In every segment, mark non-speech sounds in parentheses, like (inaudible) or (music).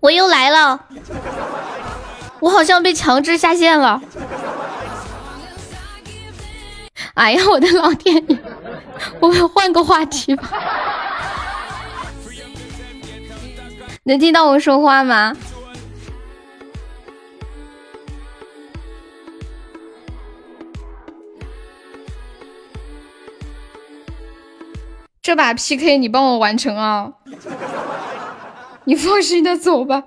我又来了，我好像被强制下线了。哎呀，我的老天爷！我们换个话题吧。能听到我说话吗？这把 PK 你帮我完成啊！你放心的走吧。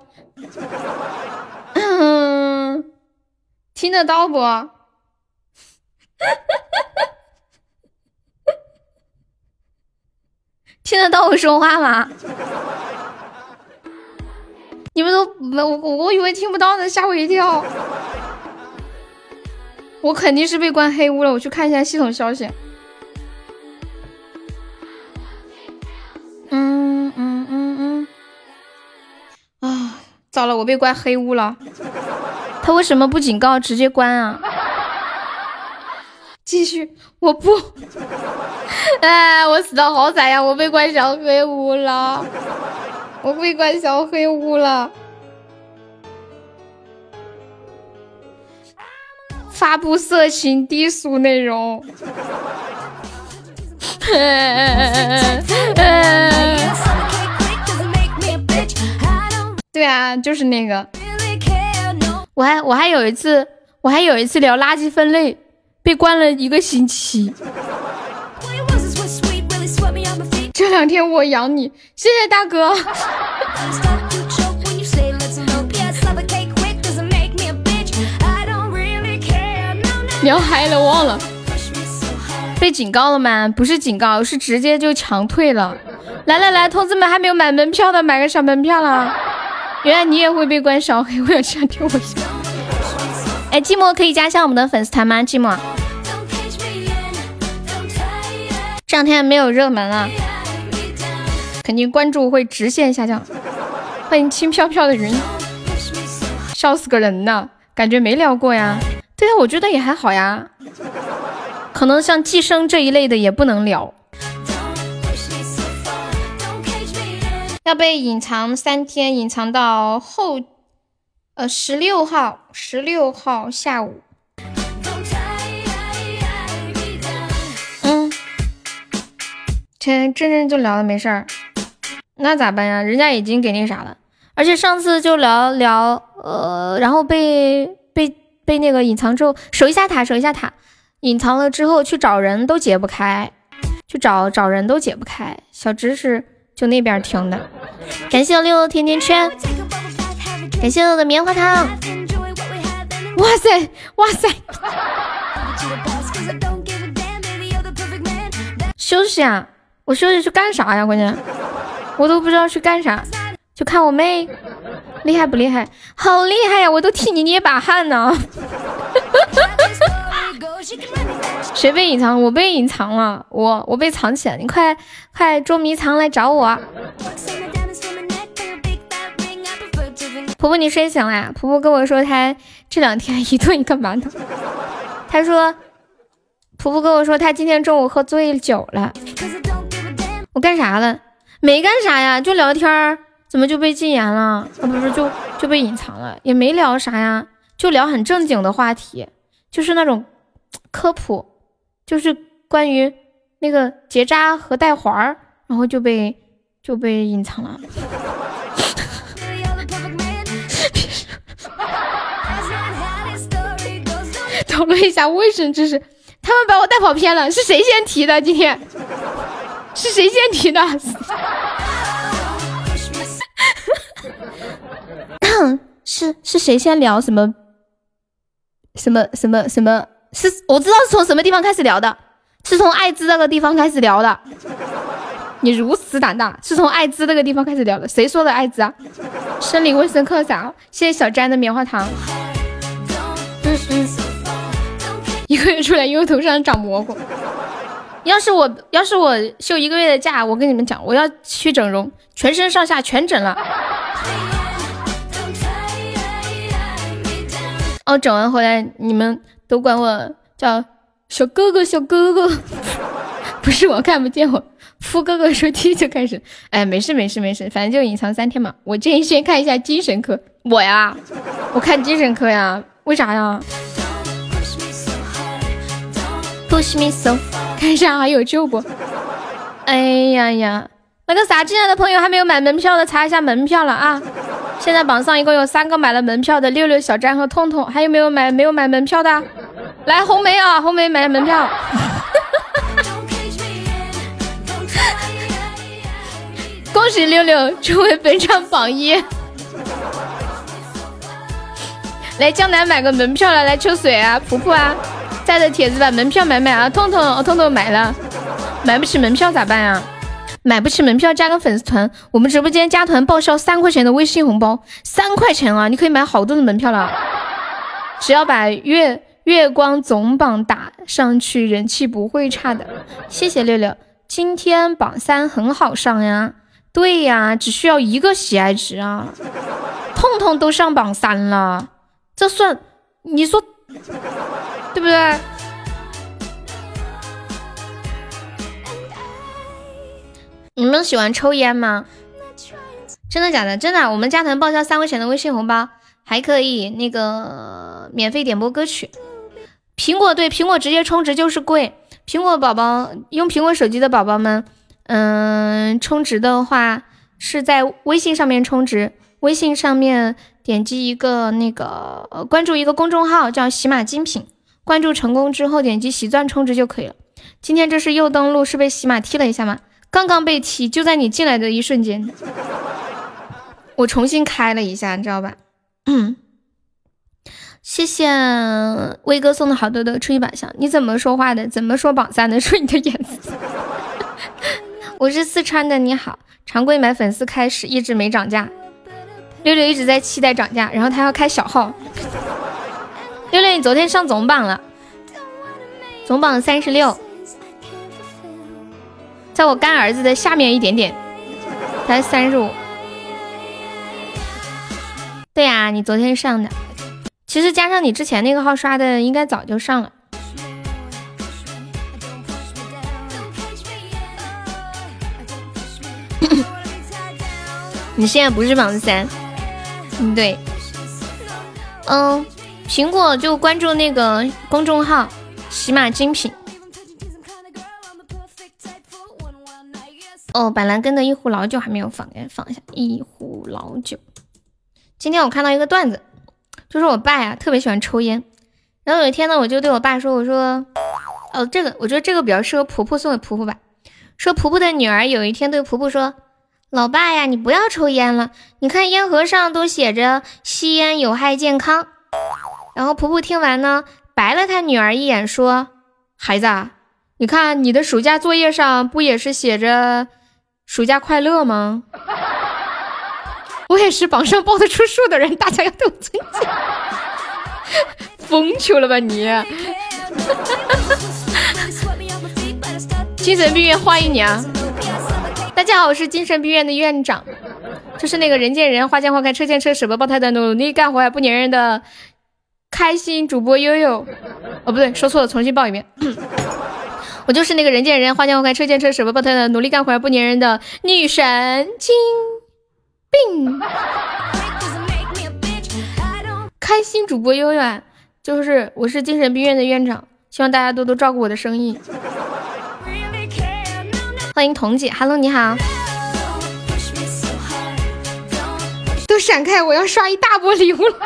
嗯，听得到不？(laughs) 听得到我说话吗？你们都我我我以为听不到呢，吓我一跳。我肯定是被关黑屋了，我去看一下系统消息。糟了，我被关黑屋了。他为什么不警告，直接关啊？继续，我不。哎，我死的好惨呀！我被关小黑屋了，我被关小黑屋了。发布色情低俗内容。(laughs) 对啊，就是那个。我还我还有一次，我还有一次聊垃圾分类。被关了一个星期，这两天我养你，谢谢大哥。聊嗨了忘了，被警告了吗？不是警告，是直接就强退了。来来来，同志们还没有买门票的，买个小门票啦！原来你也会被关小黑，我也这样听我下。哎，寂寞可以加一下我们的粉丝团吗？寂寞，这两天没有热门了，肯定关注会直线下降。欢迎轻飘飘的云，笑死个人呢，感觉没聊过呀。对啊，我觉得也还好呀，可能像寄生这一类的也不能聊，要被隐藏三天，隐藏到后。呃，十六号，十六号下午。嗯，天，真真就聊了没事儿，那咋办呀？人家已经给那啥了，而且上次就聊聊，呃，然后被被被那个隐藏之后，守一下塔，守一下塔，隐藏了之后去找人都解不开，去找找人都解不开，小知识就那边听的，感谢六六甜甜圈。感谢我的棉花糖！哇塞，哇塞！休息啊！我休息去干啥呀？关键我都不知道去干啥，就看我妹厉害不厉害？好厉害呀！我都替你捏把汗呢！(laughs) 谁被隐藏？我被隐藏了，我我被藏起来，你快快捉迷藏来找我！婆婆，你睡醒啦？婆婆跟我说，她这两天一顿一个馒头？她说，婆婆跟我说，她今天中午喝醉酒了。我干啥了？没干啥呀，就聊天儿。怎么就被禁言了？啊，不是，就就被隐藏了，也没聊啥呀，就聊很正经的话题，就是那种科普，就是关于那个结扎和带环儿，然后就被就被隐藏了。(laughs) 讨论一下卫生知识，他们把我带跑偏了，是谁先提的？今天是谁先提的？(coughs) 是是谁先聊什么什么什么什么？是我知道是从什么地方开始聊的，是从艾滋那个地方开始聊的。(laughs) 你如此胆大，是从艾滋那个地方开始聊的。谁说的艾滋啊？生理卫生课啥？谢谢小詹的棉花糖。(laughs) 一个月出来，因为头上长蘑菇。要是我要是我休一个月的假，我跟你们讲，我要去整容，全身上下全整了。哦，整完回来你们都管我叫小哥哥，小哥哥。(laughs) 不是我看不见我，夫哥哥说踢就开始，哎，没事没事没事，反正就隐藏三天嘛。我建议先看一下精神科。我呀，我看精神科呀，为啥呀？Push me so，看一下还有救不？哎呀呀，那个啥，进来的朋友还没有买门票的，查一下门票了啊！现在榜上一共有三个买了门票的，六六、小詹和痛痛，还有没有买没有买门票的？来，红梅啊，红梅买门票。(laughs) 恭喜六六成为本场榜一！来江南买个门票了，来秋水啊，婆婆啊，在的铁子把门票买买啊！痛痛，痛痛买了，买不起门票咋办呀？买不起门票加个粉丝团，我们直播间加团报销三块钱的微信红包，三块钱啊，你可以买好多的门票了。只要把月月光总榜打上去，人气不会差的。谢谢六六，今天榜三很好上呀。对呀，只需要一个喜爱值啊！痛痛都上榜三了，这算你说对不对？你们喜欢抽烟吗？真的假的？真的，我们加团报销三块钱的微信红包，还可以那个免费点播歌曲。苹果对苹果直接充值就是贵，苹果宝宝用苹果手机的宝宝们。嗯，充值的话是在微信上面充值，微信上面点击一个那个关注一个公众号叫喜马精品，关注成功之后点击喜钻充值就可以了。今天这是又登录，是被喜马踢了一下吗？刚刚被踢，就在你进来的一瞬间，我重新开了一下，你知道吧？嗯，谢谢威哥送的好多的初一榜上，你怎么说话的？怎么说榜三的？说你的颜色。我是四川的，你好。常规买粉丝开始一直没涨价，六六一直在期待涨价，然后他要开小号。六六，你昨天上总榜了，总榜三十六，在我干儿子的下面一点点，才三十五。对呀，你昨天上的，其实加上你之前那个号刷的，应该早就上了。(clears throat) 你现在不是榜三，嗯对，嗯，苹果就关注那个公众号喜马精品。哦，板蓝根的一壶老酒还没有放，给放一下一壶老酒。今天我看到一个段子，就是我爸呀特别喜欢抽烟，然后有一天呢，我就对我爸说，我说，哦，这个我觉得这个比较适合婆婆送给婆婆吧。说婆婆的女儿有一天对婆婆说。老爸呀，你不要抽烟了。你看烟盒上都写着吸烟有害健康。然后婆婆听完呢，白了她女儿一眼，说：“孩子，啊你看你的暑假作业上不也是写着暑假快乐吗？” (laughs) 我也是榜上报得出数的人，大家要对我尊敬。(laughs) 疯球了吧你？(laughs) 精神病院欢迎你啊！大家好，我是精神病院的院长，就是那个人见人，花见花开，车见车，舍不得胞胎的努力干活还不粘人的开心主播悠悠。哦，不对，说错了，重新报一遍。我就是那个人见人，花见花开，车见车，舍不得胞胎的努力干活不粘人的女神经病。开心主播悠悠，就是我是精神病院的院长，希望大家多多照顾我的生意。欢迎彤姐，Hello，你好。都闪开，我要刷一大波礼物了。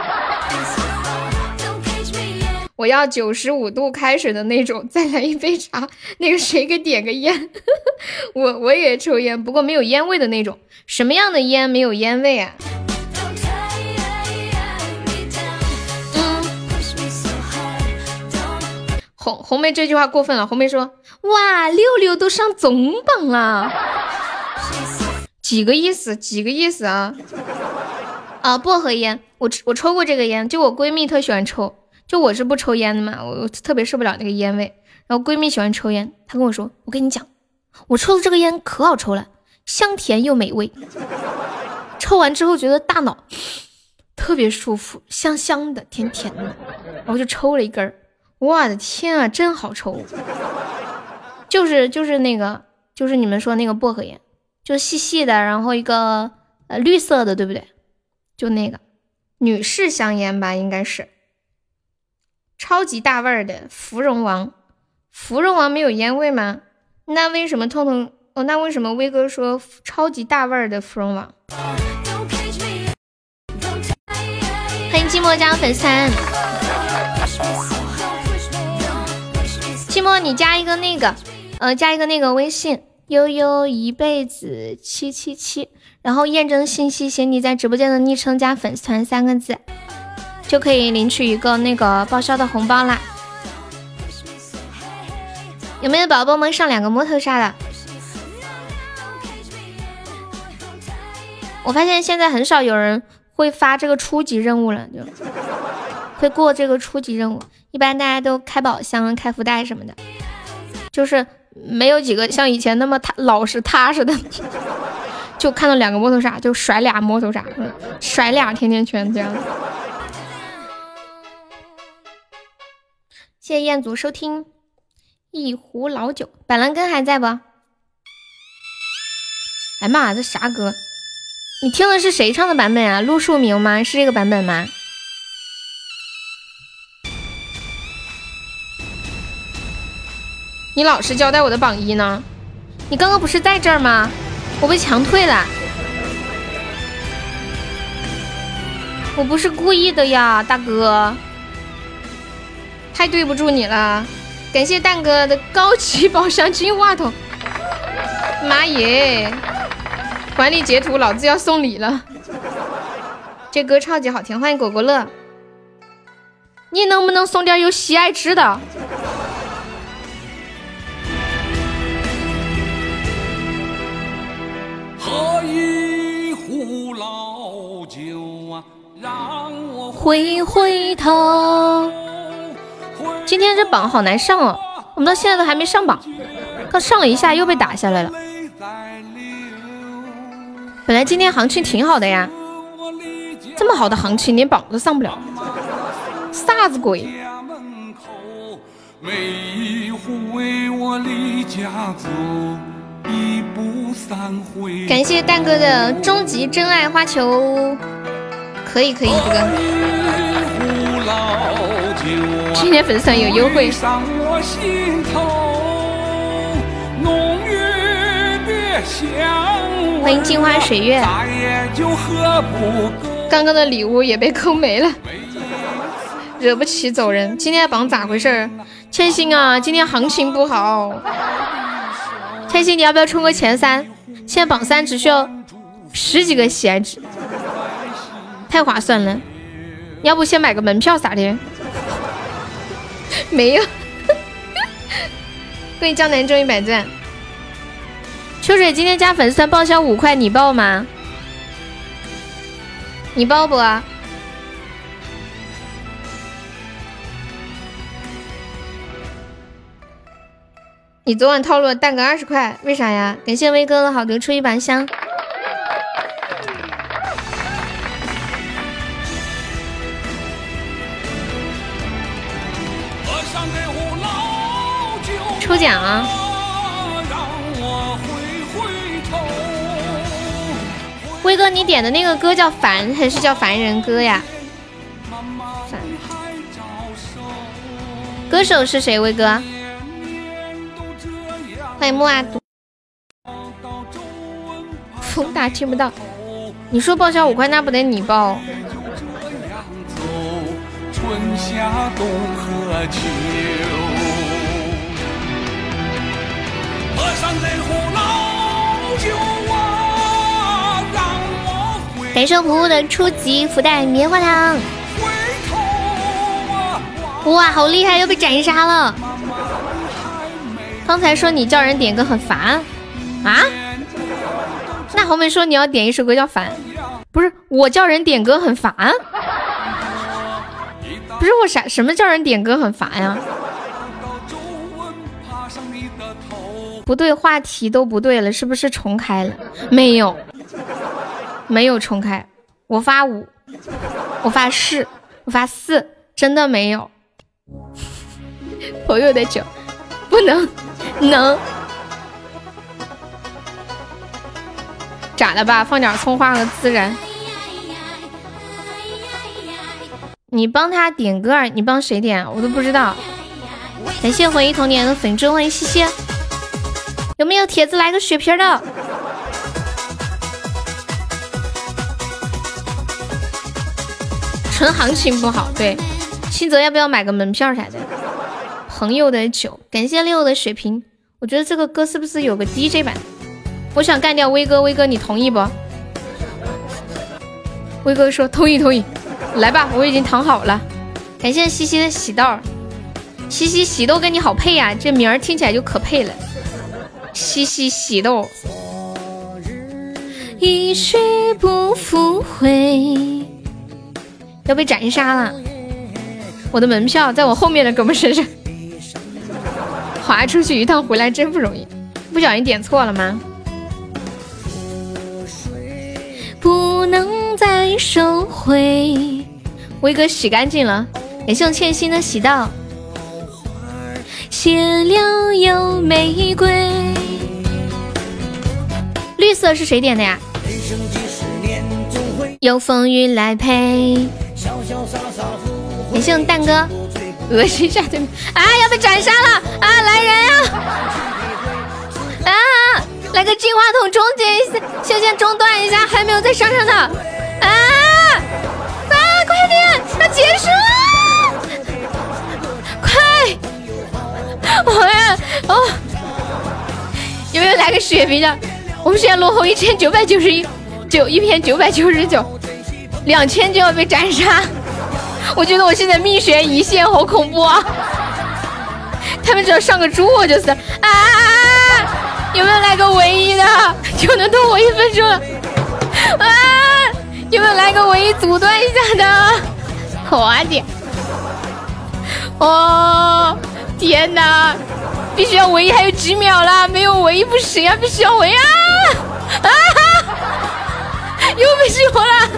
我要九十五度开水的那种，再来一杯茶。那个谁给点个烟？(laughs) 我我也抽烟，不过没有烟味的那种。什么样的烟没有烟味啊？红红梅这句话过分了。红梅说：“哇，六六都上总榜了，几个意思？几个意思啊？(laughs) 啊，薄荷烟，我我抽过这个烟，就我闺蜜特喜欢抽，就我是不抽烟的嘛，我特别受不了那个烟味。然后闺蜜喜欢抽烟，她跟我说：我跟你讲，我抽的这个烟可好抽了，香甜又美味，(laughs) 抽完之后觉得大脑特别舒服，香香的，甜甜的，然后就抽了一根儿。”我的天啊，真好抽！就是就是那个就是你们说那个薄荷烟，就细细的，然后一个呃绿色的，对不对？就那个女士香烟吧，应该是超级大味儿的芙蓉王。芙蓉王没有烟味吗？那为什么痛痛？哦，那为什么威哥说超级大味儿的芙蓉王？欢迎寂寞加粉丝。寂寞，你加一个那个，呃，加一个那个微信悠悠一辈子七七七，然后验证信息写你在直播间的昵称加粉丝团三个字，就可以领取一个那个报销的红包啦。有没有宝宝们上两个摸头杀的？我发现现在很少有人会发这个初级任务了，就会过这个初级任务。一般大家都开宝箱、开福袋什么的，就是没有几个像以前那么踏老实踏实的。(laughs) 就看到两个摸头杀，就甩俩摸头杀，甩俩甜甜圈这样子。谢谢彦祖收听一壶老酒，板蓝根还在不？哎妈，这啥歌？你听的是谁唱的版本啊？陆树铭吗？是这个版本吗？你老实交代我的榜一呢？你刚刚不是在这儿吗？我被强退了，我不是故意的呀，大哥，太对不住你了。感谢蛋哥的高级宝箱金话筒，(laughs) 妈耶！管理截图，老子要送礼了。这歌超级好听，欢迎果果乐。你能不能送点有喜爱值的？喝一壶老酒啊，让我回回头。今天这榜好难上哦，我们到现在都还没上榜，刚上了一下又被打下来了。本来今天行情挺好的呀，这么好的行情连榜都上不了，啥子鬼？感谢蛋哥的终极真爱花球，可以可以这个，今天粉丝团有优惠。欢迎镜花水月，刚刚的礼物也被扣没了，惹不起走人。今天的榜咋回事？千星啊，今天行情不好。千星，你要不要冲个前三？现在榜三只需要十几个喜爱值，太划算了。要不先买个门票啥的？(laughs) 没有。(laughs) 欢迎江南中一百钻。秋水今天加粉丝团报销五块，你报吗？你报不？你昨晚套路了蛋哥二十块，为啥呀？感谢威哥的好德出一把香。抽奖啊！威哥，你点的那个歌叫《凡》还是叫《凡人歌》呀？凡。歌手是谁？威哥？欢迎木阿杜，风大听不到。你说报销五块，那不得你报？感谢普普的初级福袋棉花糖。哇，好厉害，又被斩杀了。刚才说你叫人点歌很烦啊？那后面说你要点一首歌叫烦，不是我叫人点歌很烦，不是我啥什么叫人点歌很烦呀？不对，话题都不对了，是不是重开了？没有，没有重开，我发五，我发四，我发四，真的没有。(laughs) 朋友的酒不能。能，咋的吧？放点葱花和孜然。你帮他点歌，你帮谁点？我都不知道。感谢回忆童年的粉猪，欢迎西西。有没有铁子来个血瓶的？纯行情不好，对。新泽要不要买个门票啥的？朋友的酒，感谢六的血瓶。我觉得这个歌是不是有个 DJ 版？我想干掉威哥，威哥你同意不？威哥说同意同意，来吧，我已经躺好了。感谢西西的喜豆，西西喜豆跟你好配呀，这名儿听起来就可配了。西西喜豆，一去不复回，要被斩杀了。我的门票在我后面的哥们身上，划出去一趟回来真不容易。不小心点错了吗？不能再收回。威哥洗干净了，感谢我欠薪的喜到。谢了有玫瑰。绿色是谁点的呀？有风雨来陪。感谢我蛋哥，恶心一下对面啊！要被斩杀了啊！来人呀！啊！来个金话筒终结一下，先先中断一下，还没有再上上的啊！啊！快点，要结束了！我呀，哦！有没有来个血瓶的？我们现在落后一千九百九十一，九一片九百九十九，两千就要被斩杀。我觉得我现在命悬一线，好恐怖啊！他们只要上个猪，我就是啊！有没有来个唯一的，就能多我一分钟？啊！有没有来个唯一阻断一下的？快点！哦，天哪！必须要唯一，还有几秒了，没有唯一不行啊！必须要唯一啊！啊！(laughs) 又被激活了！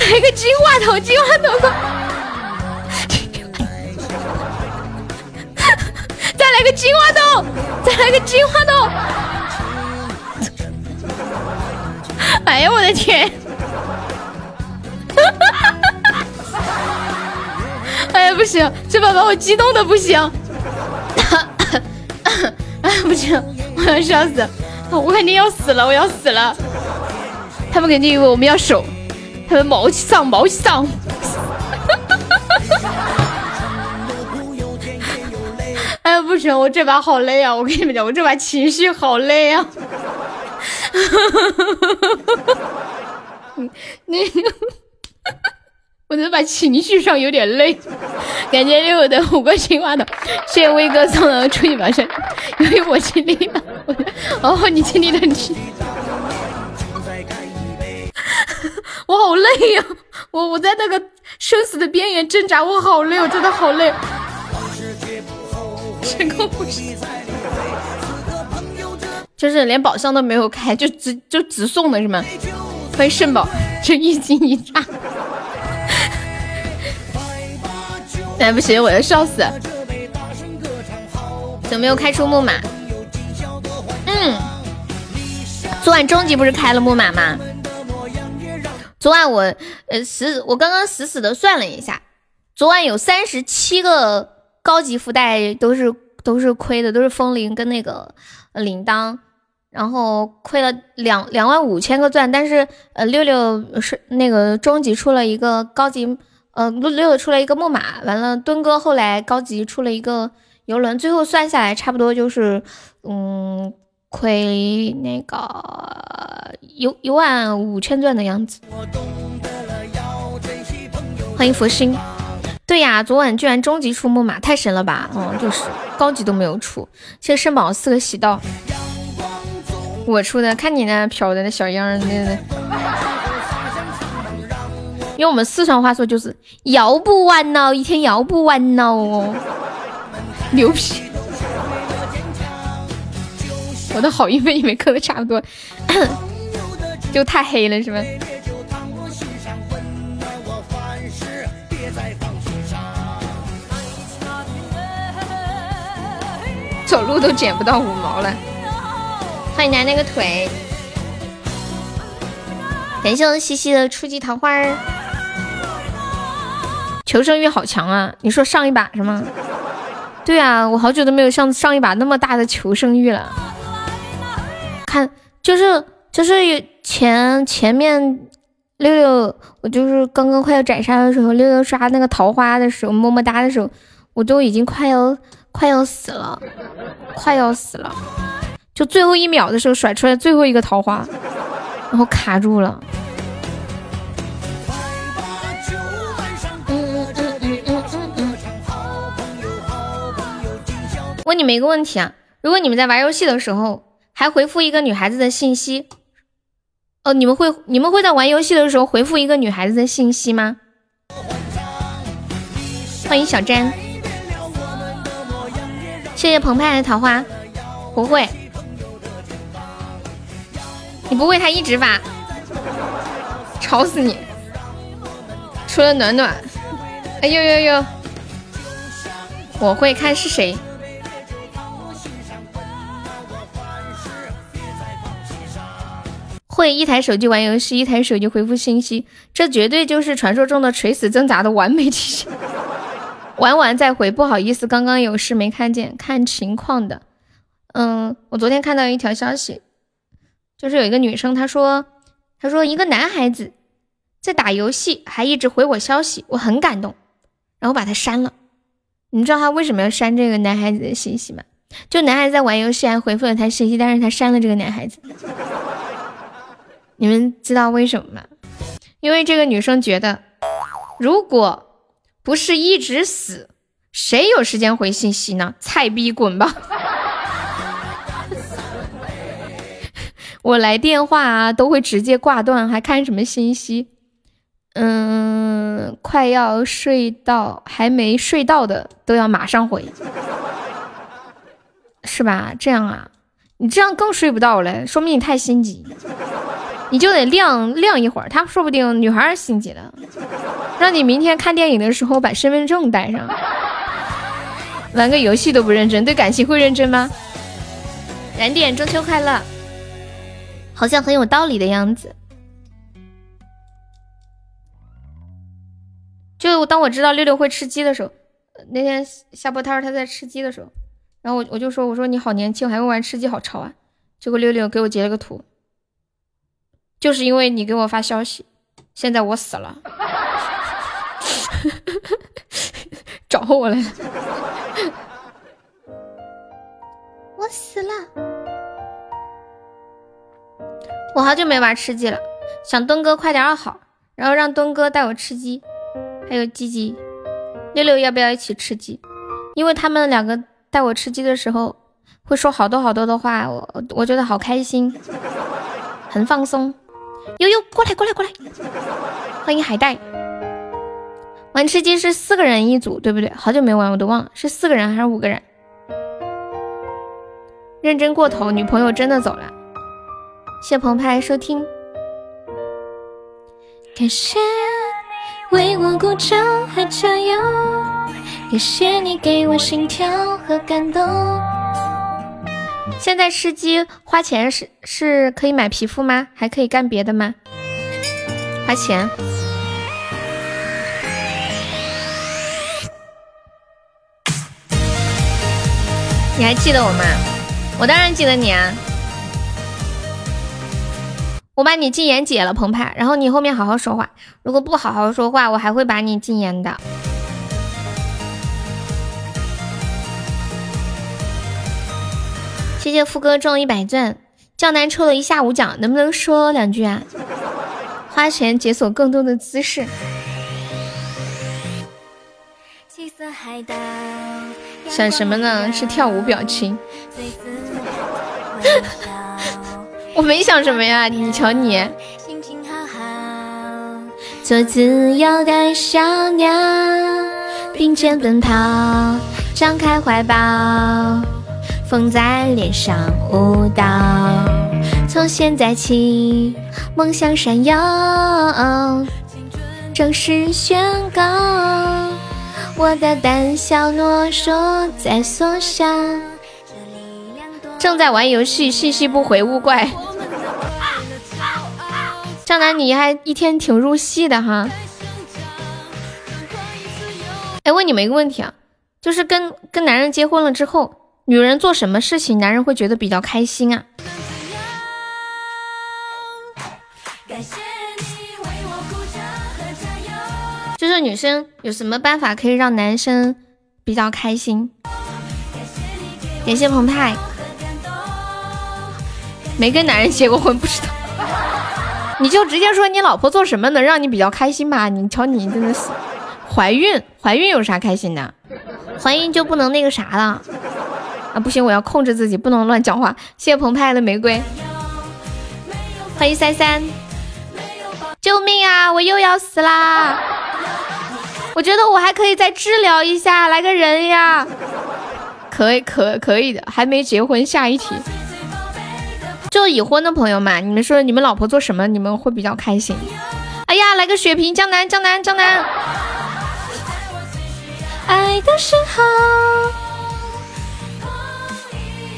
(laughs) 来个金话筒，金话筒！(laughs) 再来个金话筒，再来个金话筒！哎呀，我的天！哈哈哈哈哈 (laughs) 哎呀，不行，这把把我激动的不行！(coughs) 哎，不行，我要笑死！我肯定要死了，我要死了！他们肯定以为我们要守。他们毛起上，毛起上！(laughs) 哎呀，不行，我这把好累啊！我跟你们讲，我这把情绪好累啊！那个，我这把情绪上有点累。感谢六的五个青蛙的，谢谢威哥送的出去把身，因为我尽力了。我哦，你尽力了，你。(laughs) 我好累呀，我我在那个生死的边缘挣扎，我好累，我真的好累。成功不是，就是连宝箱都没有开，就直就直送的是吗？欢迎圣宝，这一惊一乍。哎，不行，我要笑死。怎么没有开出木马？嗯，昨晚终极不是开了木马吗？昨晚我呃死，我刚刚死死的算了一下，昨晚有三十七个高级福袋都是都是亏的，都是风铃跟那个铃铛，然后亏了两两万五千个钻，但是呃六六是那个终极出了一个高级，呃六六出了一个木马，完了墩哥后来高级出了一个游轮，最后算下来差不多就是嗯。亏那个一一万五千钻的样子。欢迎佛心。对呀，昨晚居然终极出木马，太神了吧！嗯，就是高级都没有出。谢谢圣宝四个喜到。我出的，看你那飘的那小样儿，那那。用我们四川话说就是要不完了，一天要不完了哦，牛皮。我的好运被你们磕的差不多，(coughs) 就太黑了是吗？走路都捡不到五毛了，欢迎来那个腿，感谢我西西的初级桃花儿。求生欲好强啊！你说上一把是吗？对啊，我好久都没有像上一把那么大的求生欲了。看，就是就是前前面六六，我就是刚刚快要斩杀的时候，六六刷那个桃花的时候，么么哒的时候，我都已经快要快要死了，快要死了。就最后一秒的时候甩出来最后一个桃花，然后卡住了。问你们一个问题啊，如果你们在玩游戏的时候还回复一个女孩子的信息，哦，你们会你们会在玩游戏的时候回复一个女孩子的信息吗？欢迎小詹，谢谢澎湃的桃花，不会，你不会，他一直发，吵死你！除了暖暖，哎呦呦呦，我会看是谁。会一台手机玩游戏，一台手机回复信息，这绝对就是传说中的垂死挣扎的完美体现。(laughs) 玩完再回，不好意思，刚刚有事没看见，看情况的。嗯，我昨天看到一条消息，就是有一个女生，她说，她说一个男孩子在打游戏，还一直回我消息，我很感动，然后把他删了。你知道他为什么要删这个男孩子的信息吗？就男孩在玩游戏，还回复了他信息，但是他删了这个男孩子。你们知道为什么吗？因为这个女生觉得，如果不是一直死，谁有时间回信息呢？菜逼滚吧！(laughs) 我来电话啊，都会直接挂断，还看什么信息？嗯，快要睡到还没睡到的都要马上回，是吧？这样啊，你这样更睡不到了，说明你太心急。你就得晾晾一会儿，他说不定女孩儿心急了，让你明天看电影的时候把身份证带上。玩个游戏都不认真，对感情会认真吗？燃点中秋快乐，好像很有道理的样子。就当我知道六六会吃鸡的时候，那天下播摊他在吃鸡的时候，然后我我就说我说你好年轻，还会玩吃鸡，好潮啊！结果六六给我截了个图。就是因为你给我发消息，现在我死了，(laughs) 找我来了，我死了，我好久没玩吃鸡了，想东哥快点好，然后让东哥带我吃鸡，还有鸡鸡，六六要不要一起吃鸡？因为他们两个带我吃鸡的时候会说好多好多的话，我我觉得好开心，很放松。悠悠，过来过来过来！欢迎海带。玩吃鸡是四个人一组，对不对？好久没玩，我都忘了是四个人还是五个人。认真过头，女朋友真的走了。谢澎湃收听。感谢为我鼓掌和加油，感谢你给我心跳和感动。现在吃鸡花钱是是可以买皮肤吗？还可以干别的吗？花钱？你还记得我吗？我当然记得你啊！我把你禁言解了，澎湃，然后你后面好好说话。如果不好好说话，我还会把你禁言的。谢谢富哥中一百钻，江南抽了一下午奖，能不能说两句啊？(laughs) 花钱解锁更多的姿势。想什么呢？是跳舞表情。(laughs) 我没想什么呀，你瞧你。做自由的小鸟，并肩奔跑，张开怀抱。风在脸上舞蹈，从现在起，梦想闪耀，正式宣告，我的胆小懦弱在缩小。正在玩游戏，信息不回，勿怪。江南，你还一天挺入戏的哈。哎，问你们一个问题啊，就是跟跟男人结婚了之后，女人做什么事情，男人会觉得比较开心啊？就是女生有什么办法可以让男生比较开心？感谢澎湃，没跟男人结过婚，不知道。你就直接说你老婆做什么能让你比较开心吧？你瞧你真的是，怀孕怀孕有啥开心的？怀孕就不能那个啥了？啊不行，我要控制自己，不能乱讲话。谢谢澎湃的玫瑰，欢迎三三，救命啊！我又要死啦！我觉得我还可以再治疗一下，来个人呀！可以可可以的，还没结婚，下一题。就已婚的朋友们，你们说你们老婆做什么你们会比较开心？哎呀，来个血瓶，江南江南江南。爱的时候，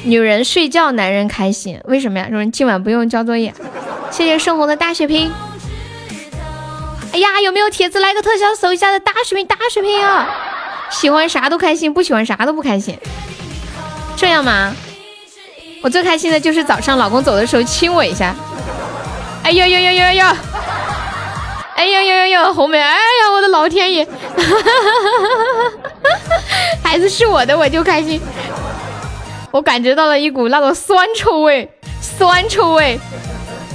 女人睡觉，男人开心，为什么呀？说今晚不用交作业。谢谢盛红的大血瓶。哎呀，有没有铁子来个特效搜一下的大血瓶大血瓶啊？喜欢啥都开心，不喜欢啥都不开心，这样吗？我最开心的就是早上老公走的时候亲我一下，哎呦呦呦呦呦，哎呦呦呦呦，红梅，哎呀我的老天爷，(laughs) 孩子是我的我就开心，我感觉到了一股那种酸臭味，酸臭味，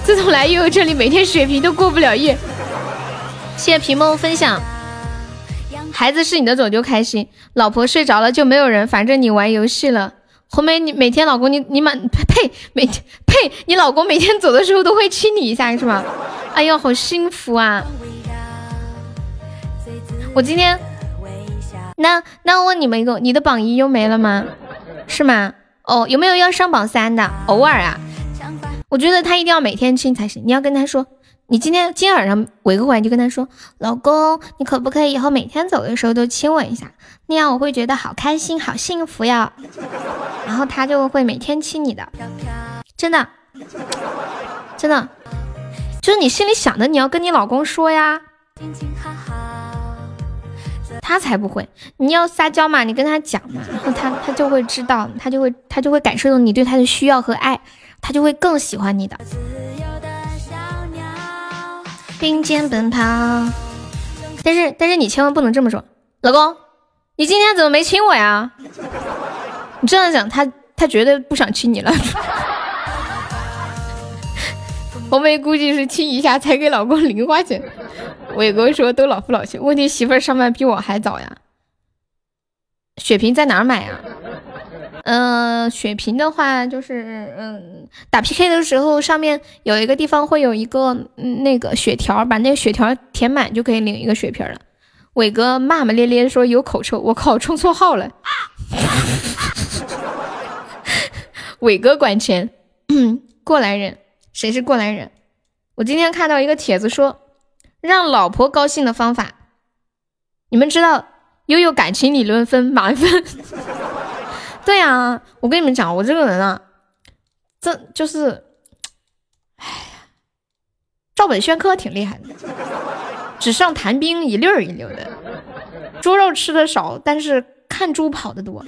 自从来悠悠这里，每天血瓶都过不了夜。谢谢皮梦分享，孩子是你的走就开心，老婆睡着了就没有人，反正你玩游戏了。红梅，你每天老公你你满呸每天呸你老公每天走的时候都会亲你一下是吗？哎呦，好幸福啊！我今天那那我问你们一个，你的榜一又没了吗？是吗？哦，有没有要上榜三的？偶尔啊，我觉得他一定要每天亲才行。你要跟他说，你今天今晚上围个过来就跟他说，老公，你可不可以以后每天走的时候都亲我一下？那样我会觉得好开心，好幸福呀。(laughs) 然后他就会每天亲你的，真的，真的，就是你心里想的，你要跟你老公说呀。他才不会，你要撒娇嘛，你跟他讲嘛，然后他他就会知道，他就会他就会感受到你对他的需要和爱，他就会更喜欢你的。并肩奔跑，但是但是你千万不能这么说，老公。你今天怎么没亲我呀？你这样讲，他他绝对不想亲你了。红梅估计是亲一下才给老公零花钱。伟哥说都老夫老妻，问题媳妇儿上班比我还早呀。血瓶在哪儿买呀？嗯，血瓶的话就是嗯，打 PK 的时候上面有一个地方会有一个那个血条，把那个血条填满就可以领一个血瓶了。伟哥骂骂咧咧说有口臭，我靠，充错号了。(laughs) 伟哥管钱，过来人，谁是过来人？我今天看到一个帖子说，让老婆高兴的方法，你们知道？悠悠感情理论分满分。(laughs) 对呀，我跟你们讲，我这个人啊，这就是，哎呀，照本宣科挺厉害的。纸上谈兵一溜儿一溜的，猪肉吃的少，但是看猪跑的多。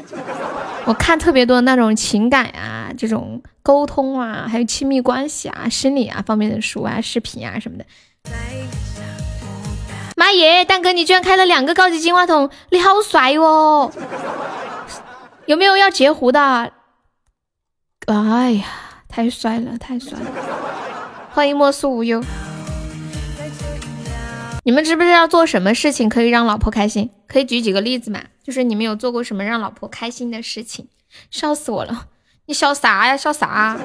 我看特别多那种情感啊、这种沟通啊，还有亲密关系啊、心理啊方面的书啊、视频啊什么的。妈耶，蛋哥你居然开了两个高级金话筒，你好帅哦！有没有要截胡的？哎呀，太帅了，太帅了！欢迎莫素无忧。你们知不知道做什么事情可以让老婆开心？可以举几个例子吗？就是你们有做过什么让老婆开心的事情？笑死我了！你笑啥呀？笑啥？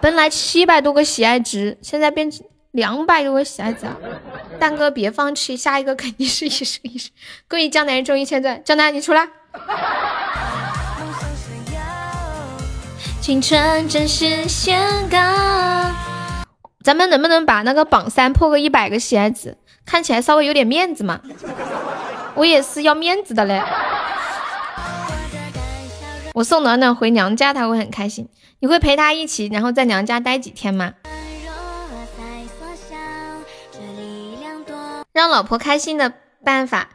本来七百多个喜爱值，现在变成两百多个喜爱值。蛋哥别放弃，下一个肯定是一生一世。恭喜江南人中一千钻，江南你出来。青春正是宣告，咱们能不能把那个榜三破个一百个喜爱值？看起来稍微有点面子嘛，我也是要面子的嘞。我送暖暖回娘家，他会很开心。你会陪他一起，然后在娘家待几天吗？让老婆开心的办法，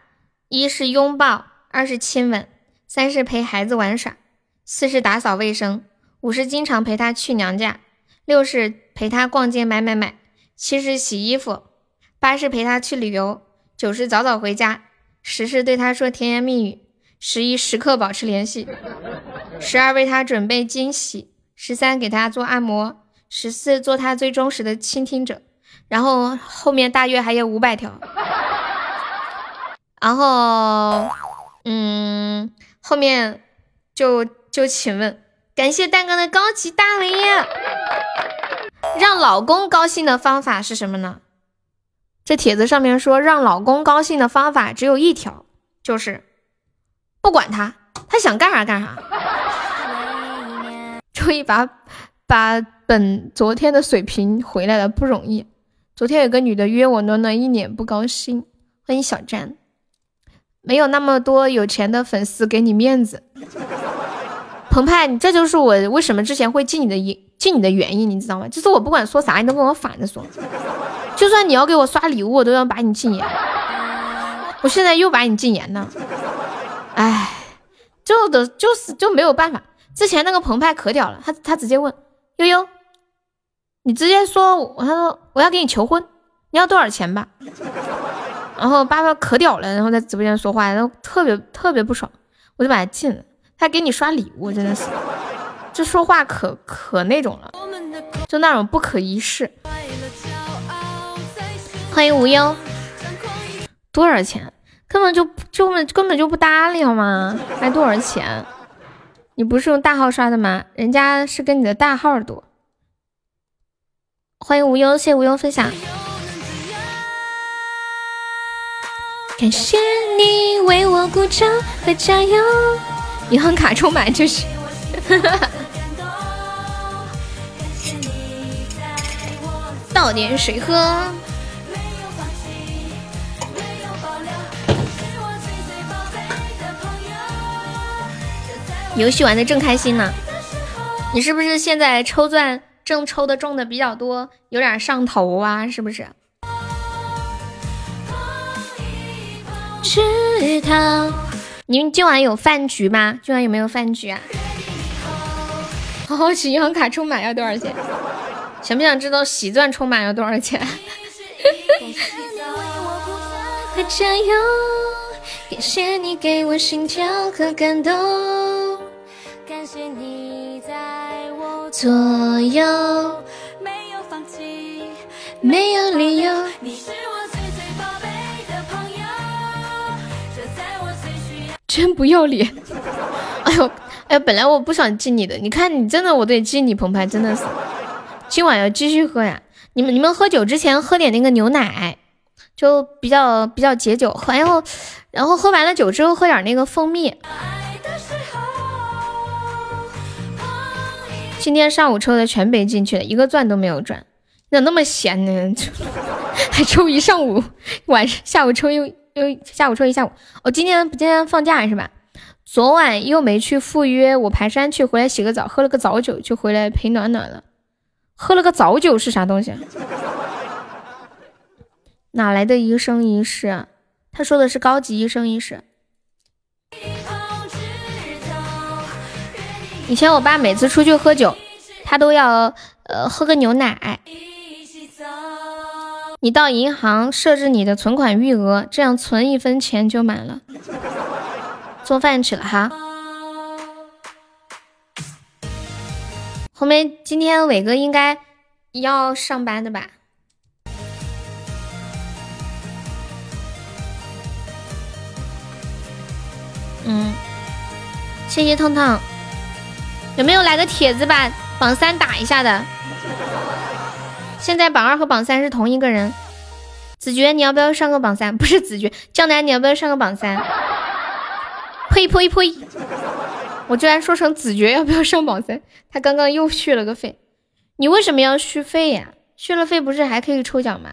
一是拥抱，二是亲吻，三是陪孩子玩耍，四是打扫卫生，五是经常陪他去娘家，六是陪他逛街买买买，七是洗衣服，八是陪他去旅游，九是早早回家，十是对他说甜言蜜语，十一时刻保持联系，十二为他准备惊喜，十三给他做按摩，十四做他最忠实的倾听者。然后后面大约还有五百条，然后，嗯，后面就就请问，感谢蛋哥的高级大礼，让老公高兴的方法是什么呢？这帖子上面说，让老公高兴的方法只有一条，就是不管他，他想干啥干啥。终于把把本昨天的水平回来了，不容易。昨天有个女的约我，暖暖一脸不高兴。欢迎小詹，没有那么多有钱的粉丝给你面子。澎湃，你这就是我为什么之前会进你的进你的原因，你知道吗？就是我不管说啥，你都跟我反着说。就算你要给我刷礼物，我都要把你禁言。我现在又把你禁言了。哎，就的就是就没有办法。之前那个澎湃可屌了，他他直接问悠悠。你直接说，他说我要给你求婚，你要多少钱吧？然后爸爸可屌了，然后在直播间说话，然后特别特别不爽，我就把他禁了。他给你刷礼物，真的是，就说话可可那种了，就那种不可一世。欢迎无忧，多少钱？根本就就根本就不搭理好吗？还多少钱？你不是用大号刷的吗？人家是跟你的大号多。欢迎无忧，谢谢无忧分享。感谢你为我鼓掌和加油。银行卡充满就是。(laughs) 倒点水喝。游戏玩的正开心呢。你是不是现在抽钻？正抽的中的比较多，有点上头啊，是不是？知道你们今晚有饭局吗？今晚有没有饭局啊？好好奇银行卡充满要多少钱？想不想知道喜钻充满要多少钱？(laughs) 加油！感谢你给我心跳和感动，感谢你在。左右，没有放弃，没有理由。你是我最最宝贝的朋友，这在我最需要。真不要脸！(laughs) 哎呦，哎，本来我不想敬你的，你看你真的，我得敬你澎湃，真的是。今晚要继续喝呀！你们你们喝酒之前喝点那个牛奶，就比较比较解酒。然后然后喝完了酒之后喝点那个蜂蜜。今天上午抽的全被进去了，一个钻都没有赚。你咋那么闲呢？还抽一上午，晚上下午抽又又下午抽一下午。我今天今天放假是吧？昨晚又没去赴约，我爬山去，回来洗个澡，喝了个早酒就回来陪暖暖了。喝了个早酒是啥东西？(laughs) 哪来的一生一世？他说的是高级一生一世。以前我爸每次出去喝酒，他都要呃喝个牛奶。你到银行设置你的存款余额，这样存一分钱就满了。做饭去了哈。红梅今天伟哥应该要上班的吧？嗯，谢谢痛痛。有没有来个帖子把榜三打一下的？现在榜二和榜三是同一个人。子爵，你要不要上个榜三？不是子爵，江南，你要不要上个榜三？呸呸呸！我居然说成子爵要不要上榜三？他刚刚又续了个费。你为什么要续费呀？续了费不是还可以抽奖吗？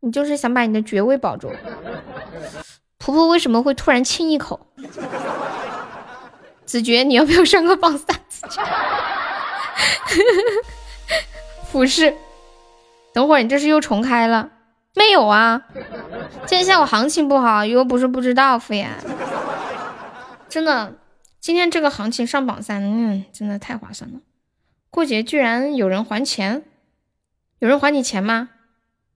你就是想把你的爵位保住。婆婆为什么会突然亲一口？子爵，你要不要上个榜三？(laughs) 俯视，等会儿你这是又重开了？没有啊，今天下午行情不好，又不是不知道，敷衍。真的，今天这个行情上榜三，嗯，真的太划算了。过节居然有人还钱，有人还你钱吗？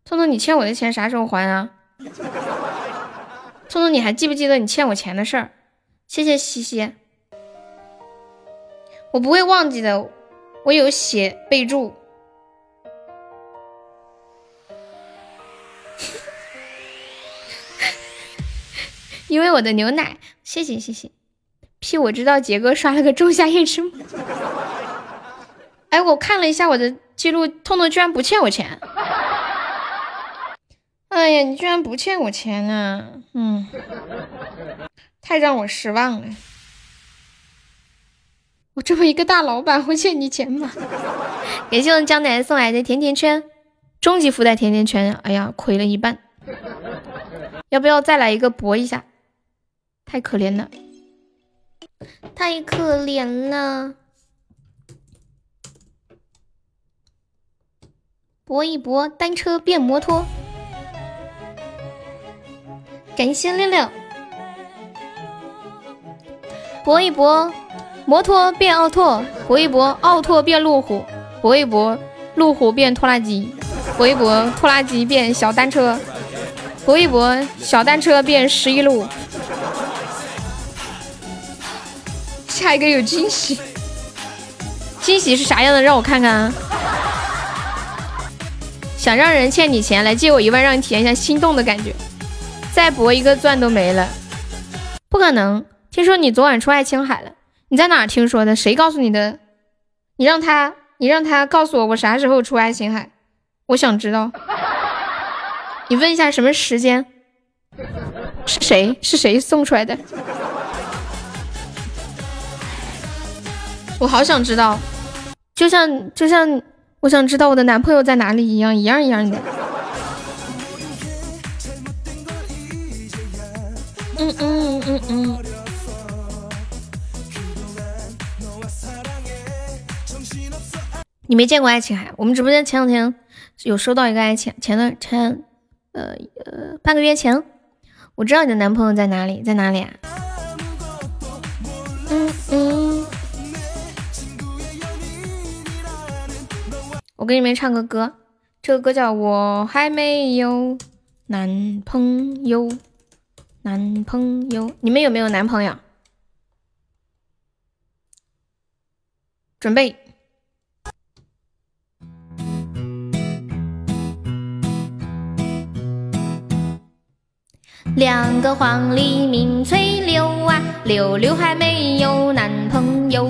聪聪，你欠我的钱啥时候还啊？(laughs) 聪聪，你还记不记得你欠我钱的事儿？谢谢西西，我不会忘记的，我有写备注。(laughs) 因为我的牛奶，谢谢谢谢。P，我知道杰哥刷了个仲夏夜之梦。哎，我看了一下我的记录，痛痛居然不欠我钱。哎呀，你居然不欠我钱啊！嗯，太让我失望了。我这么一个大老板会欠你钱吗？感谢我江奶奶送来的甜甜圈，终极福袋甜甜圈。哎呀，亏了一半。要不要再来一个搏一下？太可怜了，太可怜了。搏一搏，单车变摩托。感谢六六，搏一搏，摩托变奥拓；搏一搏，奥拓变路虎；搏一搏，路虎变拖拉机；搏一搏，拖拉机变小单车；搏一搏，小单车变十一路。下一个有惊喜，惊喜是啥样的？让我看看。想让人欠你钱，来借我一万，让你体验一下心动的感觉。再博一个钻都没了，不可能！听说你昨晚出爱青海了，你在哪听说的？谁告诉你的？你让他，你让他告诉我，我啥时候出爱情海？我想知道。你问一下什么时间？是谁？是谁送出来的？我好想知道，就像就像我想知道我的男朋友在哪里一样，一样一样的。嗯嗯嗯嗯。你没见过爱琴海？我们直播间前两天有收到一个爱情，前段前呃呃半个月前，我知道你的男朋友在哪里，在哪里啊？嗯嗯。我给你们唱个歌，这个歌叫我还没有男朋友。男朋友，你们有没有男朋友？准备。两个黄鹂鸣翠柳啊，柳柳还没有男朋友。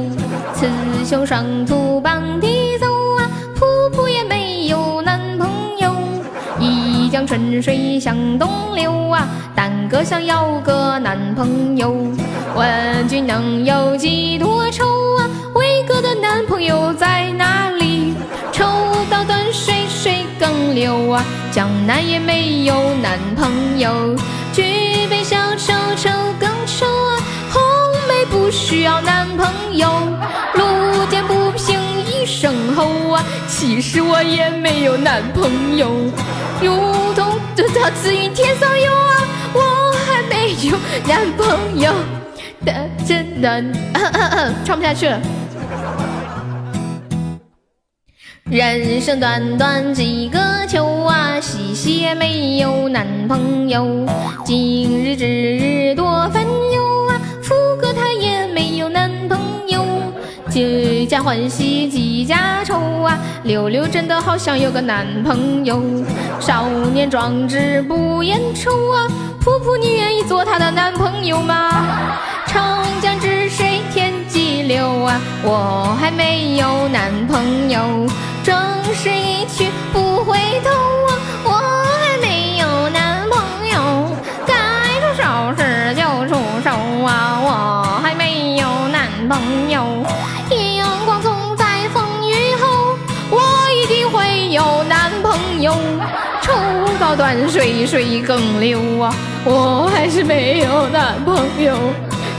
雌雄双兔傍地走啊，噗噗也没有男朋友。一江春水向东流啊。单个想要个男朋友，问君能有几多愁啊？为哥的男朋友在哪里？抽刀断水水更流啊，江南也没有男朋友。举杯消愁愁更愁啊，红梅不需要男朋友。路见不平一声吼啊，其实我也没有男朋友。如同这条紫云天上有啊。我还没有男朋友，真的唱不下去了。人生短短几个秋啊，西西也没有男朋友。今日之日多烦忧啊，福哥他也没有男朋友。几家欢喜几家愁啊，六六真的好想有个男朋友。少年壮志不言愁啊。婆婆，你愿意做他的男朋友吗？长江之水天际流啊，我还没有男朋友。正是一去不回头啊，我还没有男朋友。该出手时就出手啊，我还没有男朋友。阳光总在风雨后，我一定会有男朋友。抽刀断水水更流啊。我还是没有男朋友，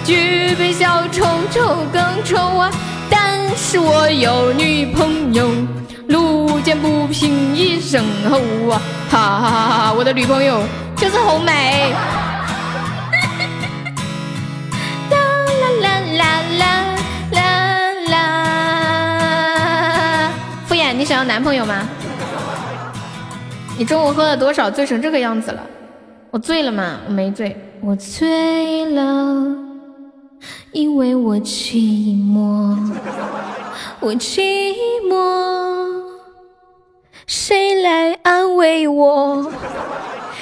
举杯消愁愁更愁啊！但是我有女朋友，路见不平一声吼啊！哈哈哈哈！我的女朋友就是红梅。啦啦啦啦啦啦啦！敷衍，你想要男朋友吗？你中午喝了多少，醉成这个样子了？我醉了吗？我没醉，我醉了，因为我寂寞，我寂寞，谁来安慰我？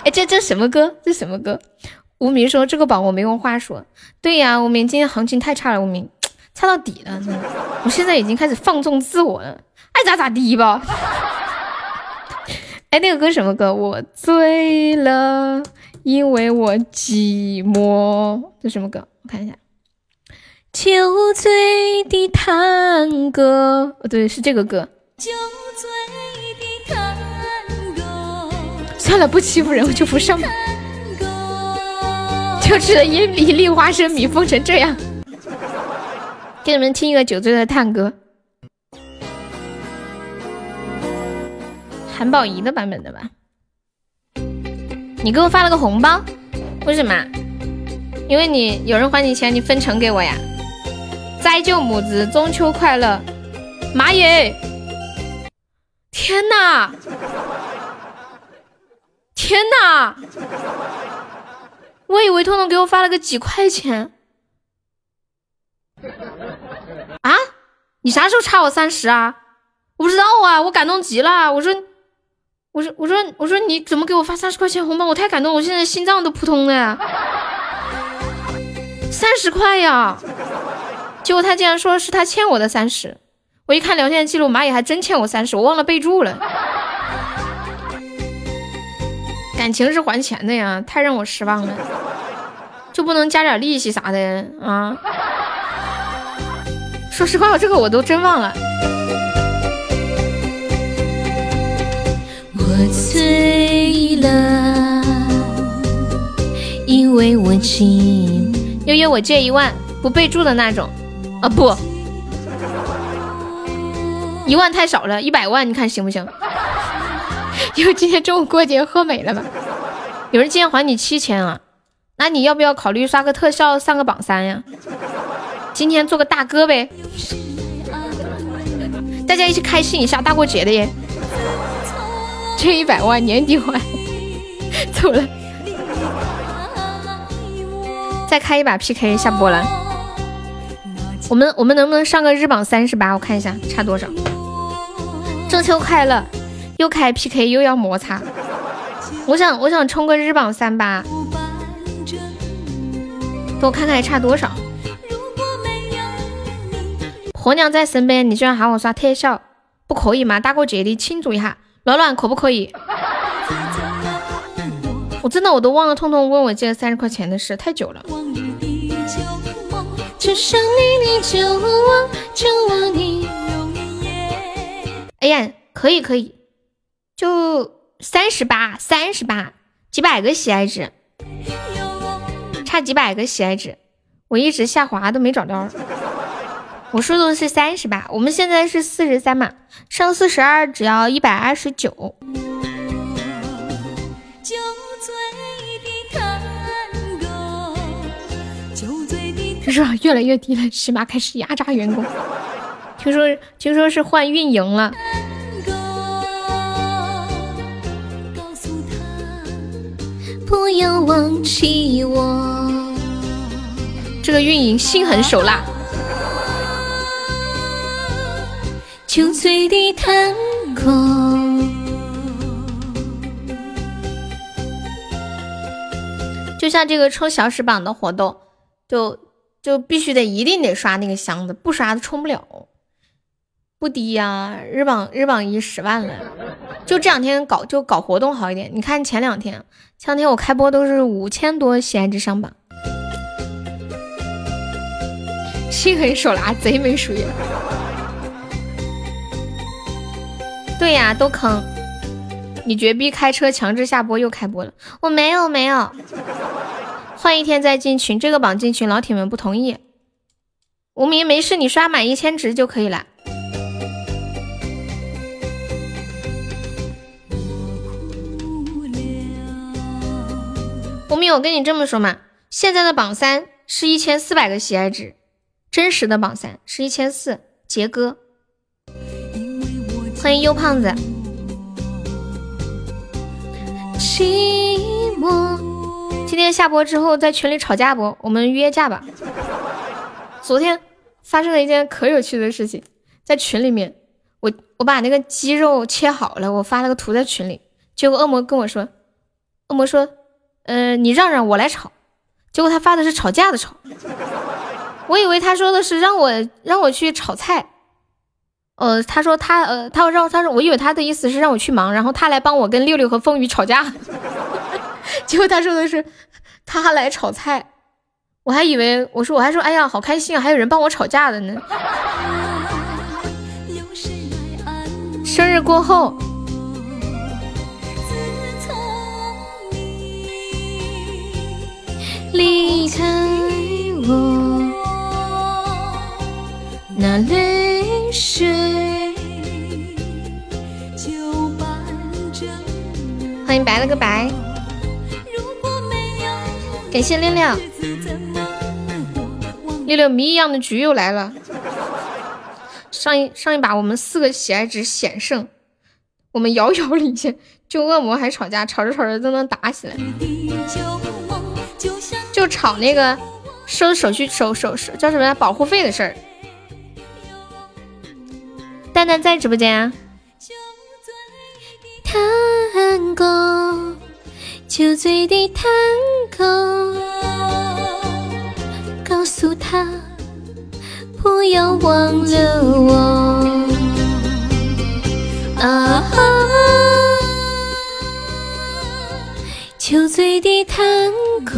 哎，这这什么歌？这什么歌？无名说这个榜我没用话说。对呀，无名今天行情太差了，无名差到底了。我现在已经开始放纵自我了，爱咋咋地吧。哎，那个歌什么歌？我醉了，因为我寂寞。这什么歌？我看一下，《酒醉的探戈》。哦，对，是这个歌。酒醉。算了，不欺负人，我就不上。就吃了一比栗花生米疯成这样。给你们听一个酒醉的探戈。韩宝仪的版本的吧，你给我发了个红包，为什么？因为你有人还你钱，你分成给我呀。斋舅母子中秋快乐，妈耶！天哪！天哪！我以为彤彤给我发了个几块钱。啊？你啥时候差我三十啊？我不知道啊，我感动极了，我说。我说我说我说你怎么给我发三十块钱红包？我太感动，我现在心脏都扑通的。三十块呀！结果他竟然说是他欠我的三十。我一看聊天记录，蚂蚁还真欠我三十，我忘了备注了。感情是还钱的呀，太让我失望了。就不能加点利息啥的啊？说实话，这个我都真忘了。我醉了，因为我寂。悠悠，我借一万，不备注的那种。啊不，一万太少了，一百万，你看行不行？因 (laughs) 为今天中午过节喝美了吧？有人今天还你七千啊？那你要不要考虑刷个特效上个榜三呀？今天做个大哥呗，大家一起开心一下，大过节的耶。这一百万年底还，走了。再开一把 PK 下播了。我们我们能不能上个日榜三十八？我看一下差多少。中秋快乐！又开 PK 又要摩擦。我想我想冲个日榜三八。给我看看还差多少。婆娘在身边，你居然喊我刷特效，不可以吗？大过节的庆祝一下。暖暖可不可以？我真的我都忘了，痛痛问我借三十块钱的事，太久了。哎呀，可以可以，就三十八，三十八，几百个喜爱值，差几百个喜爱值，我一直下滑都没找到。我说的是三十八，我们现在是四十三嘛，上四十二只要一百二十九。听说越来越低了，起码开始压榨员工。听说听说是换运营了。不要忘记我。这个运营心狠手辣。酒醉的探戈，就像这个抽小时榜的活动，就就必须得一定得刷那个箱子，不刷冲不了。不低呀，日榜日榜一十万了。(laughs) 就这两天搞就搞活动好一点，你看前两天前两天我开播都是五千多喜爱值上榜，心狠手辣，贼眉鼠眼。对呀，都坑。你绝逼开车强制下播又开播了，我没有没有，换一天再进群，这个榜进群老铁们不同意。无名没事，你刷满一千值就可以了。无名，我跟你这么说嘛，现在的榜三是一千四百个喜爱值，真实的榜三是一千四。杰哥，欢迎优胖子。寂寞。今天下播之后在群里吵架不？我们约架吧。昨天发生了一件可有趣的事情，在群里面，我我把那个鸡肉切好了，我发了个图在群里，结果恶魔跟我说，恶魔说。嗯，你让让我来炒，结果他发的是吵架的吵，我以为他说的是让我让我去炒菜，呃，他说他呃，他让他说我以为他的意思是让我去忙，然后他来帮我跟六六和风雨吵架，(laughs) 结果他说的是他来炒菜，我还以为我说我还说哎呀好开心啊，还有人帮我吵架的呢，生日过后。离开我，那泪水就伴着欢迎白了个白，感谢六六，六六谜一样的局又来了。上一上一把我们四个喜爱值险胜，我们遥遥领先，就恶魔还吵架，吵着吵着都能打起来。就吵那个收手续手手手叫什么保护费的事儿。蛋蛋在直播间啊。探戈，酒醉的探戈，告诉他不要忘了我。酒醉的探戈。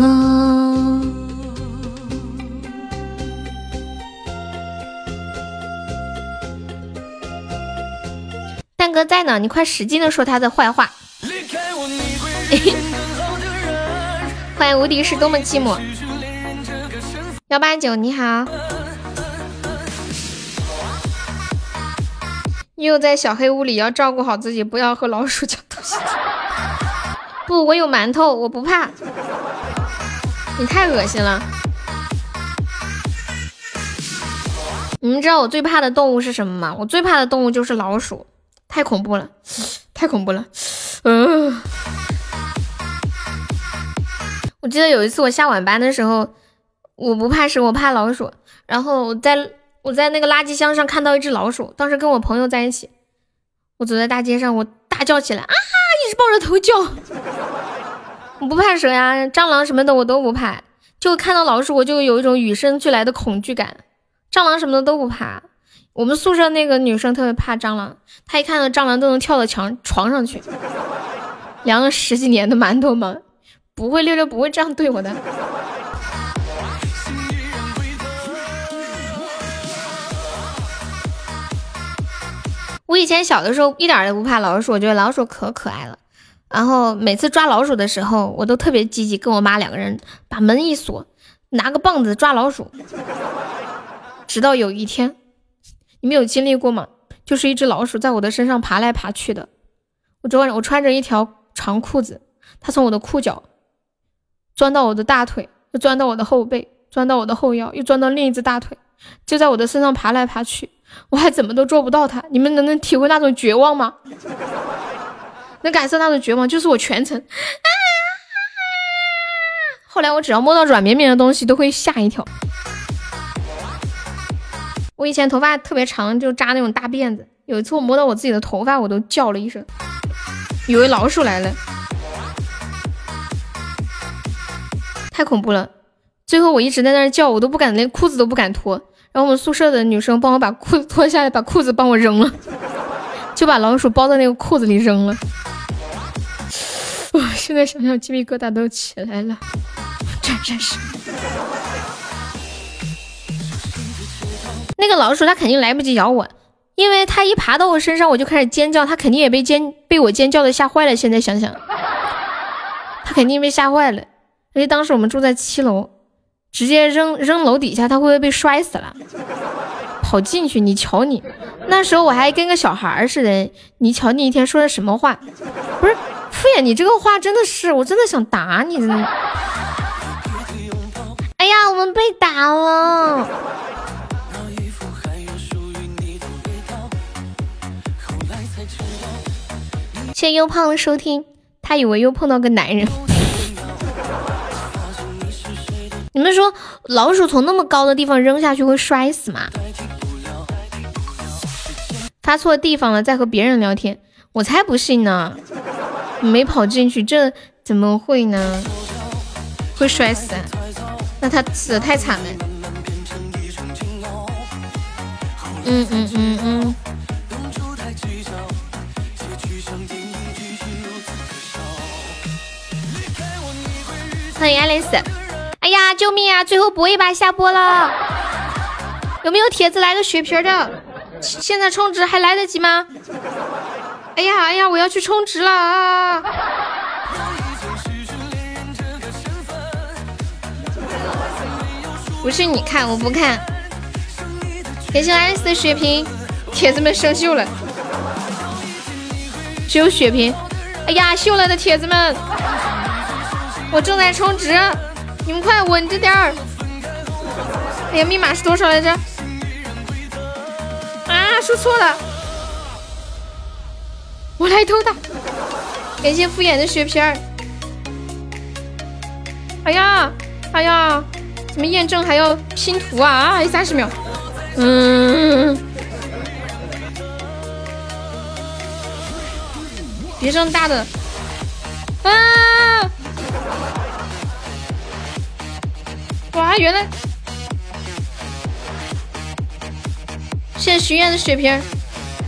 蛋哥在呢，你快使劲的说他的坏话。(laughs) 欢迎无敌是多么寂寞。幺八九你好，又在小黑屋里要照顾好自己，不要和老鼠抢东西。不，我有馒头，我不怕。你太恶心了！你们知道我最怕的动物是什么吗？我最怕的动物就是老鼠，太恐怖了，太恐怖了。嗯，我记得有一次我下晚班的时候，我不怕蛇，我怕老鼠。然后我在我在那个垃圾箱上看到一只老鼠，当时跟我朋友在一起，我走在大街上，我大叫起来啊，一直抱着头叫。我不怕蛇呀，蟑螂什么的我都不怕，就看到老鼠我就有一种与生俱来的恐惧感。蟑螂什么的都不怕，我们宿舍那个女生特别怕蟑螂，她一看到蟑螂都能跳到墙床上去。凉了十几年的馒头吗？不会，六六不会这样对我的。我以前小的时候一点都不怕老鼠，我觉得老鼠可可爱了。然后每次抓老鼠的时候，我都特别积极，跟我妈两个人把门一锁，拿个棒子抓老鼠。直到有一天，你们有经历过吗？就是一只老鼠在我的身上爬来爬去的。我昨晚我穿着一条长裤子，它从我的裤脚钻到我的大腿，又钻到我的后背，钻到我的后腰，又钻到另一只大腿，就在我的身上爬来爬去，我还怎么都捉不到它。你们能能体会那种绝望吗？能感受到的绝望，就是我全程！后来我只要摸到软绵绵的东西，都会吓一跳。我以前头发特别长，就扎那种大辫子。有一次我摸到我自己的头发，我都叫了一声，以为老鼠来了，太恐怖了。最后我一直在那儿叫，我都不敢连裤子都不敢脱。然后我们宿舍的女生帮我把裤子脱下来，把裤子帮我扔了，就把老鼠包在那个裤子里扔了。哇！现在想想鸡皮疙瘩都起来了，真真是。那个老鼠它肯定来不及咬我，因为它一爬到我身上，我就开始尖叫，它肯定也被尖被我尖叫的吓坏了。现在想想，它肯定被吓坏了。而且当时我们住在七楼，直接扔扔楼底下，它会不会被摔死了？跑进去，你瞧你，那时候我还跟个小孩似的。你瞧你一天说的什么话？不是敷衍，你这个话真的是，我真的想打你，真的。哎呀，我们被打了。谢优胖的收听，他以为又碰到个男人。你们说老鼠从那么高的地方扔下去会摔死吗？发错地方了，在和别人聊天，我才不信呢！没跑进去，这怎么会呢？会摔死？那他死的太惨了。嗯嗯嗯嗯。欢迎爱丽丝！哎呀，救命啊！最后搏一把下播了，有没有铁子来个血瓶的？现在充值还来得及吗？哎呀哎呀，我要去充值了啊！不是你看，我不看。感谢爱丽丝的血瓶，铁子们生锈了，只有血瓶。哎呀，锈了的铁子们！我正在充值，你们快稳着点儿！哎呀，密码是多少来着？啊，说错了！我来偷的。感谢敷衍的血瓶儿。哎呀，哎呀，怎么验证还要拼图啊？啊，三十秒。嗯。别这么大的。啊！哇，原来谢谢许愿的血瓶，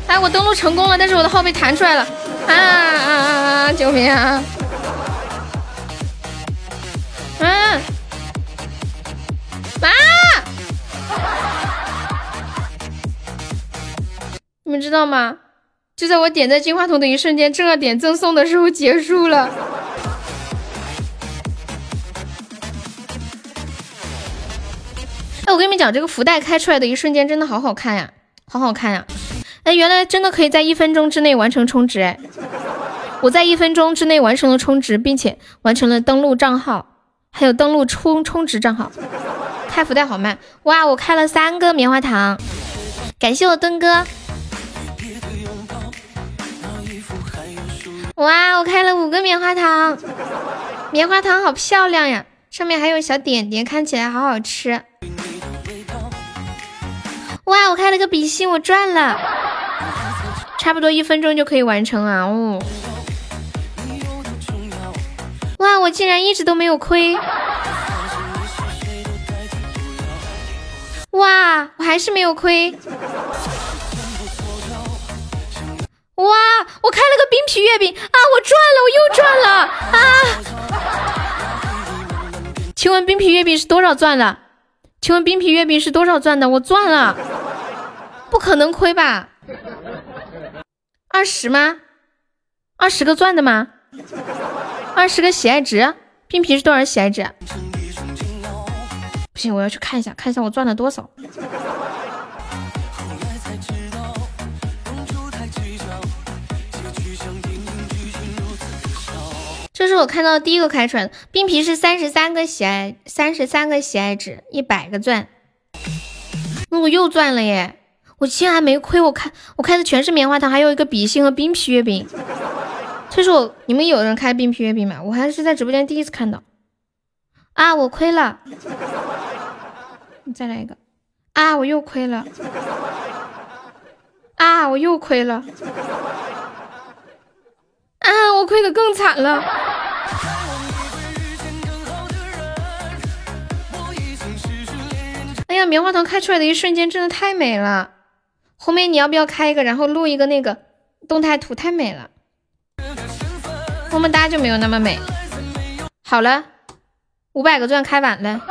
哎，我登录成功了，但是我的号被弹出来了，啊啊啊啊！救命啊！嗯，妈！你们知道吗？就在我点在金话筒的一瞬间，正要点赠送的时候结束了。哎，我跟你们讲，这个福袋开出来的一瞬间真的好好看呀，好好看呀！哎，原来真的可以在一分钟之内完成充值哎！我在一分钟之内完成了充值，并且完成了登录账号，还有登录充充值账号。开福袋好慢哇！我开了三个棉花糖，感谢我墩哥。哇，我开了五个棉花糖，棉花糖好漂亮呀，上面还有小点点，看起来好好吃。哇！我开了个比心，我赚了，差不多一分钟就可以完成啊！哦，哇！我竟然一直都没有亏，哇！我还是没有亏，哇！我开了个冰皮月饼啊！我赚了，我又赚了啊！请问冰皮月饼是多少钻的？请问冰皮月饼是多少钻的？我赚了，不可能亏吧？二十吗？二十个钻的吗？二十个喜爱值？冰皮是多少喜爱值？不行，我要去看一下，看一下我赚了多少。这是我看到第一个开出来的冰皮是三十三个喜爱，三十三个喜爱值，一百个钻。那我又赚了耶！我竟然还没亏，我开我开的全是棉花糖，还有一个比心和冰皮月饼。这是我你们有人开冰皮月饼吗？我还是在直播间第一次看到。啊，我亏了！你再来一个。啊，我又亏了！啊，我又亏了！啊，我亏的更惨了！哎呀，棉花糖开出来的一瞬间真的太美了。红梅你要不要开一个，然后录一个那个动态图？太美了。么么哒就没有那么美。好了，五百个钻开完了。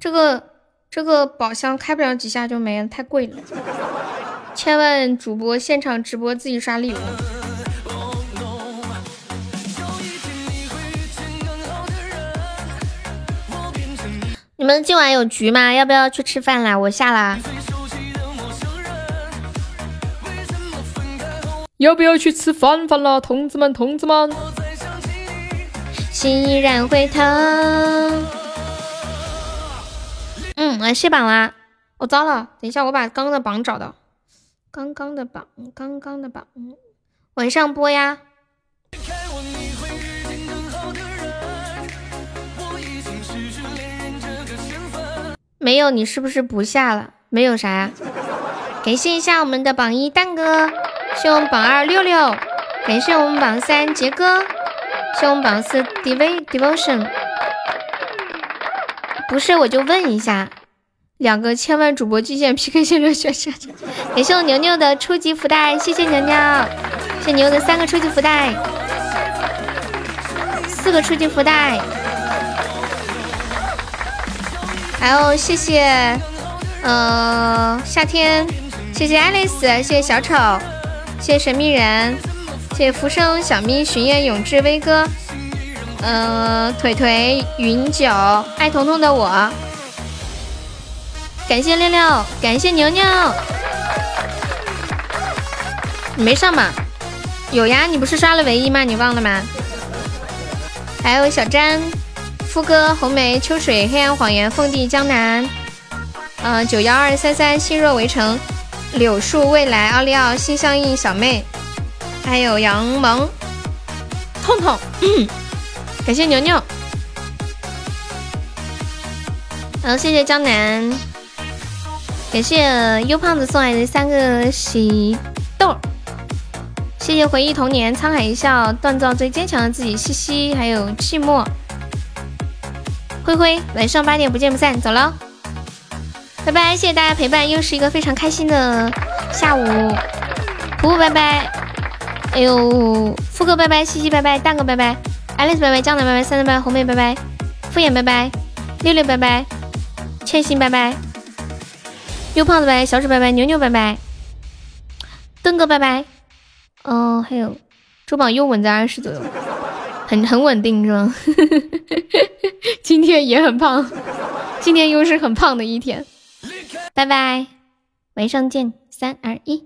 这个。这个宝箱开不了几下就没了，太贵了。千万主播现场直播自己刷礼物。你们今晚有局吗？要不要去吃饭啦？我下啦。要不要去吃饭饭了，同志们，同志们。心依然会疼。嗯，来卸榜啦！我糟了，等一下我把刚刚的榜找到。刚刚的榜，刚刚的榜，晚上播呀。没有，你是不是不下了？没有啥呀？感谢一下我们的榜一蛋哥，谢我们榜二六六，感谢我们榜三杰哥。谢我们榜四 dev devotion，不是我就问一下，两个千万主播巨献 PK 线热血社，感谢我牛牛的初级福袋，谢谢牛牛，谢牛牛的三个初级福袋，四个初级福袋，还有谢谢，呃夏天，谢谢爱丽丝，谢谢小丑，谢谢神秘人。谢谢浮生小咪巡夜永志威哥，嗯，腿腿云九爱彤彤的我，感谢六六，感谢牛牛，你没上吗？有呀，你不是刷了唯一吗？你忘了吗？还有小詹、夫哥、红梅、秋水、黑暗谎言、凤帝、江南，嗯，九幺二三三心若围城、柳树未来、奥利奥、心相印、小妹。还有杨萌、痛痛，感谢牛牛，嗯谢谢江南，感谢优胖子送来的三个喜豆，谢谢回忆童年、沧海一笑、锻造最坚强的自己、西西，还有寂寞、灰灰，晚上八点不见不散，走了，拜拜，谢谢大家陪伴，又是一个非常开心的下午，呼呼拜拜。哎呦，富哥拜拜，西西拜拜，蛋哥拜拜，爱丽丝拜拜，江南拜拜，三三拜拜，红妹拜拜，敷衍拜拜，六六拜拜，千心拜拜，又胖子拜，小丑拜拜，牛牛拜拜，邓哥拜拜，哦，还有珠宝又稳在二十左右，(laughs) 很很稳定是吗？(laughs) 今天也很胖，今天又是很胖的一天，拜拜，晚上见，三二一。